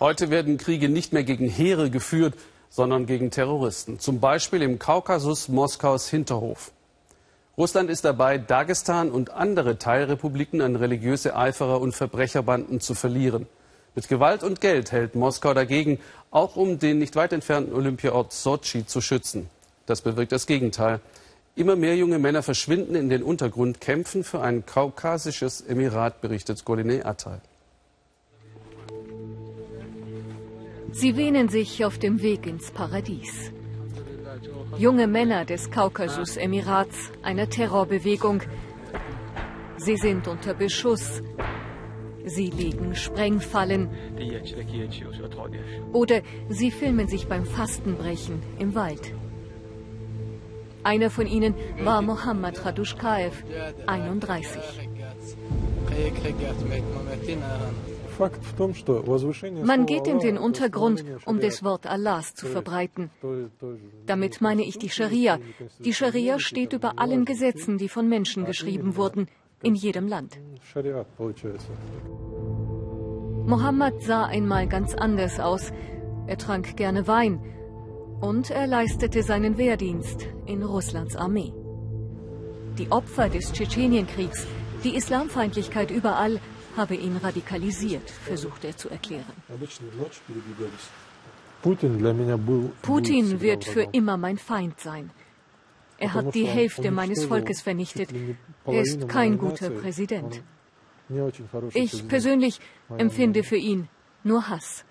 Heute werden Kriege nicht mehr gegen Heere geführt, sondern gegen Terroristen. Zum Beispiel im Kaukasus Moskaus Hinterhof. Russland ist dabei, Dagestan und andere Teilrepubliken an religiöse Eiferer und Verbrecherbanden zu verlieren. Mit Gewalt und Geld hält Moskau dagegen, auch um den nicht weit entfernten Olympiaort Sochi zu schützen. Das bewirkt das Gegenteil. Immer mehr junge Männer verschwinden in den Untergrund, kämpfen für ein kaukasisches Emirat, berichtet Goline Attal. Sie wähnen sich auf dem Weg ins Paradies. Junge Männer des Kaukasus-Emirats, einer Terrorbewegung. Sie sind unter Beschuss. Sie legen Sprengfallen. Oder sie filmen sich beim Fastenbrechen im Wald. Einer von ihnen war Mohammad Radushkaev, 31. Man geht in den Untergrund, um das Wort Allahs zu verbreiten. Damit meine ich die Scharia. Die Scharia steht über allen Gesetzen, die von Menschen geschrieben wurden, in jedem Land. Mohammed sah einmal ganz anders aus. Er trank gerne Wein und er leistete seinen Wehrdienst in Russlands Armee. Die Opfer des Tschetschenienkriegs, die Islamfeindlichkeit überall, habe ihn radikalisiert, versucht er zu erklären. Putin wird für immer mein Feind sein. Er hat die Hälfte meines Volkes vernichtet. Er ist kein guter Präsident. Ich persönlich empfinde für ihn nur Hass.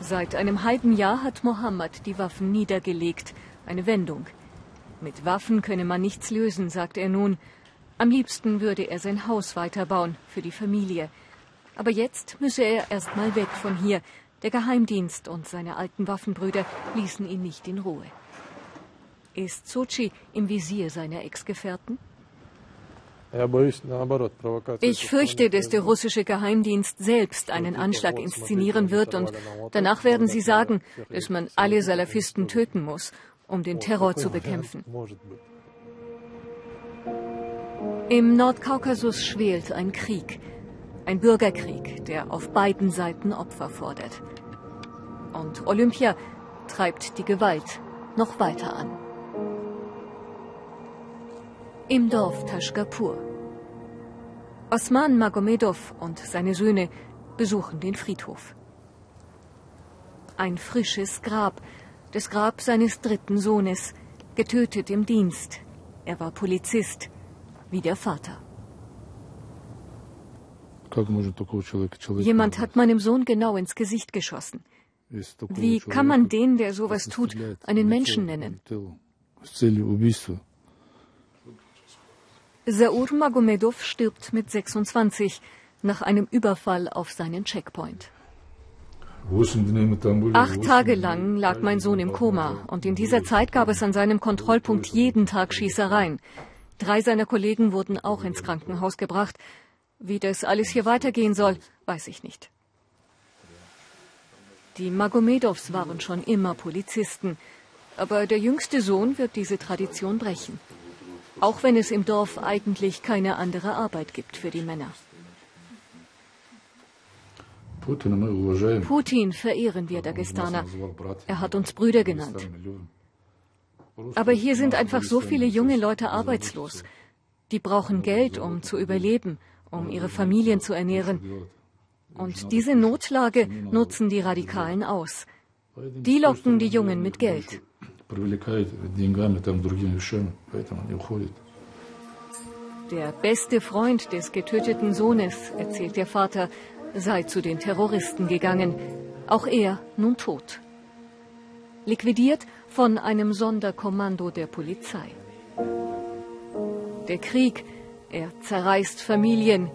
Seit einem halben Jahr hat Mohammed die Waffen niedergelegt. Eine Wendung. Mit Waffen könne man nichts lösen, sagt er nun. Am liebsten würde er sein Haus weiterbauen für die Familie. Aber jetzt müsse er erst mal weg von hier. Der Geheimdienst und seine alten Waffenbrüder ließen ihn nicht in Ruhe. Ist Sochi im Visier seiner Ex-Gefährten? Ich fürchte, dass der russische Geheimdienst selbst einen Anschlag inszenieren wird und danach werden sie sagen, dass man alle Salafisten töten muss um den Terror zu bekämpfen. Im Nordkaukasus schwelt ein Krieg, ein Bürgerkrieg, der auf beiden Seiten Opfer fordert. Und Olympia treibt die Gewalt noch weiter an. Im Dorf Taschkapur. Osman Magomedov und seine Söhne besuchen den Friedhof. Ein frisches Grab, das Grab seines dritten Sohnes, getötet im Dienst. Er war Polizist, wie der Vater. Jemand hat meinem Sohn genau ins Gesicht geschossen. Wie kann man den, der sowas tut, einen Menschen nennen? Saur Magomedov stirbt mit 26 nach einem Überfall auf seinen Checkpoint. Acht Tage lang lag mein Sohn im Koma und in dieser Zeit gab es an seinem Kontrollpunkt jeden Tag Schießereien. Drei seiner Kollegen wurden auch ins Krankenhaus gebracht. Wie das alles hier weitergehen soll, weiß ich nicht. Die Magomedows waren schon immer Polizisten, aber der jüngste Sohn wird diese Tradition brechen. Auch wenn es im Dorf eigentlich keine andere Arbeit gibt für die Männer. Putin verehren wir Dagestaner. Er hat uns Brüder genannt. Aber hier sind einfach so viele junge Leute arbeitslos. Die brauchen Geld, um zu überleben, um ihre Familien zu ernähren. Und diese Notlage nutzen die Radikalen aus. Die locken die Jungen mit Geld. Der beste Freund des getöteten Sohnes, erzählt der Vater, sei zu den Terroristen gegangen. Auch er nun tot. Liquidiert von einem Sonderkommando der Polizei. Der Krieg, er zerreißt Familien,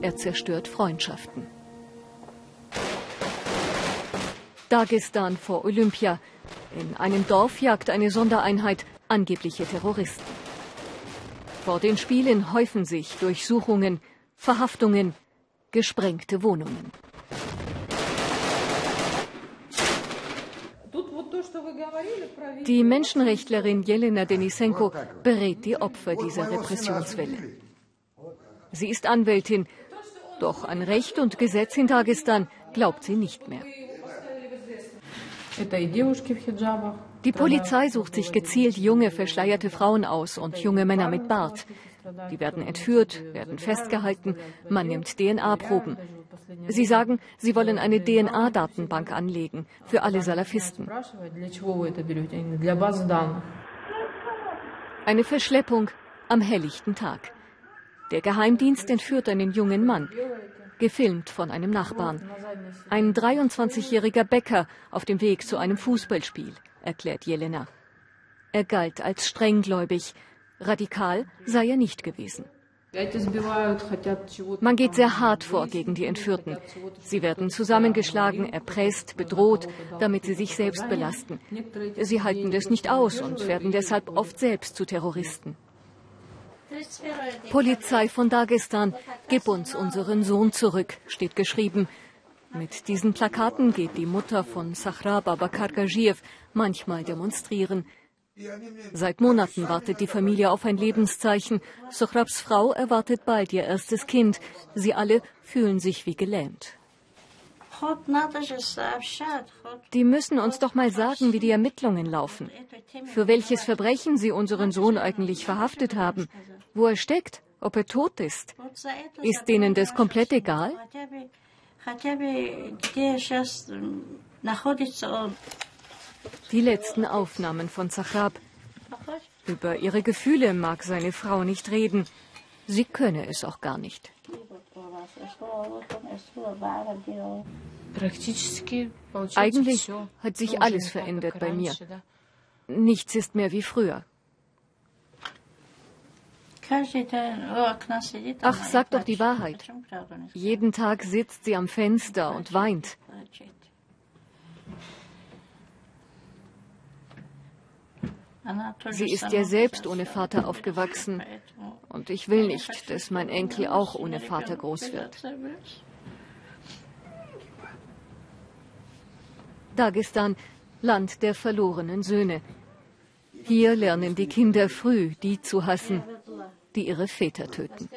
er zerstört Freundschaften. Dagestan vor Olympia. In einem Dorf jagt eine Sondereinheit angebliche Terroristen. Vor den Spielen häufen sich Durchsuchungen, Verhaftungen, gesprengte Wohnungen. Die Menschenrechtlerin Jelena Denisenko berät die Opfer dieser Repressionswelle. Sie ist Anwältin. Doch an Recht und Gesetz in Dagestan glaubt sie nicht mehr. Die Polizei sucht sich gezielt junge, verschleierte Frauen aus und junge Männer mit Bart. Die werden entführt, werden festgehalten, man nimmt DNA-Proben. Sie sagen, sie wollen eine DNA-Datenbank anlegen für alle Salafisten. Eine Verschleppung am helllichten Tag. Der Geheimdienst entführt einen jungen Mann, gefilmt von einem Nachbarn. Ein 23-jähriger Bäcker auf dem Weg zu einem Fußballspiel, erklärt Jelena. Er galt als strenggläubig. Radikal sei er nicht gewesen. Man geht sehr hart vor gegen die Entführten. Sie werden zusammengeschlagen, erpresst, bedroht, damit sie sich selbst belasten. Sie halten das nicht aus und werden deshalb oft selbst zu Terroristen. Polizei von Dagestan, gib uns unseren Sohn zurück, steht geschrieben. Mit diesen Plakaten geht die Mutter von Sahrab Abakar manchmal demonstrieren. Seit Monaten wartet die Familie auf ein Lebenszeichen. Sohrabs Frau erwartet bald ihr erstes Kind. Sie alle fühlen sich wie gelähmt. Die müssen uns doch mal sagen, wie die Ermittlungen laufen. Für welches Verbrechen sie unseren Sohn eigentlich verhaftet haben. Wo er steckt, ob er tot ist. Ist denen das komplett egal? Die letzten Aufnahmen von Zachrab. Über ihre Gefühle mag seine Frau nicht reden. Sie könne es auch gar nicht. Eigentlich hat sich alles verändert bei mir. Nichts ist mehr wie früher. Ach, sag doch die Wahrheit. Jeden Tag sitzt sie am Fenster und weint. Sie ist ja selbst ohne Vater aufgewachsen. Und ich will nicht, dass mein Enkel auch ohne Vater groß wird. Dagestan, Land der verlorenen Söhne. Hier lernen die Kinder früh, die zu hassen, die ihre Väter töten.